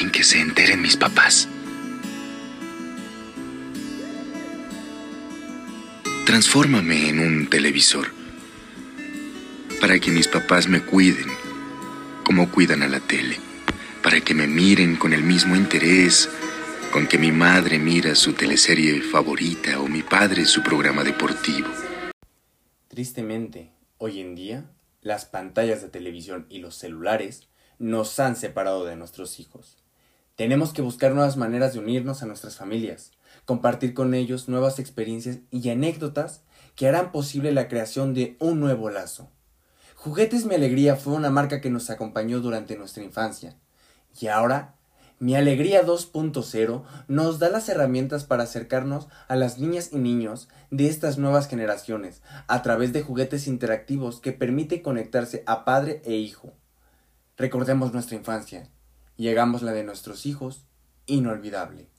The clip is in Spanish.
sin que se enteren mis papás. Transfórmame en un televisor para que mis papás me cuiden como cuidan a la tele, para que me miren con el mismo interés con que mi madre mira su teleserie favorita o mi padre su programa deportivo. Tristemente, hoy en día, las pantallas de televisión y los celulares nos han separado de nuestros hijos. Tenemos que buscar nuevas maneras de unirnos a nuestras familias, compartir con ellos nuevas experiencias y anécdotas que harán posible la creación de un nuevo lazo. Juguetes Mi Alegría fue una marca que nos acompañó durante nuestra infancia y ahora mi Alegría 2.0 nos da las herramientas para acercarnos a las niñas y niños de estas nuevas generaciones a través de juguetes interactivos que permiten conectarse a padre e hijo. Recordemos nuestra infancia y hagamos la de nuestros hijos inolvidable.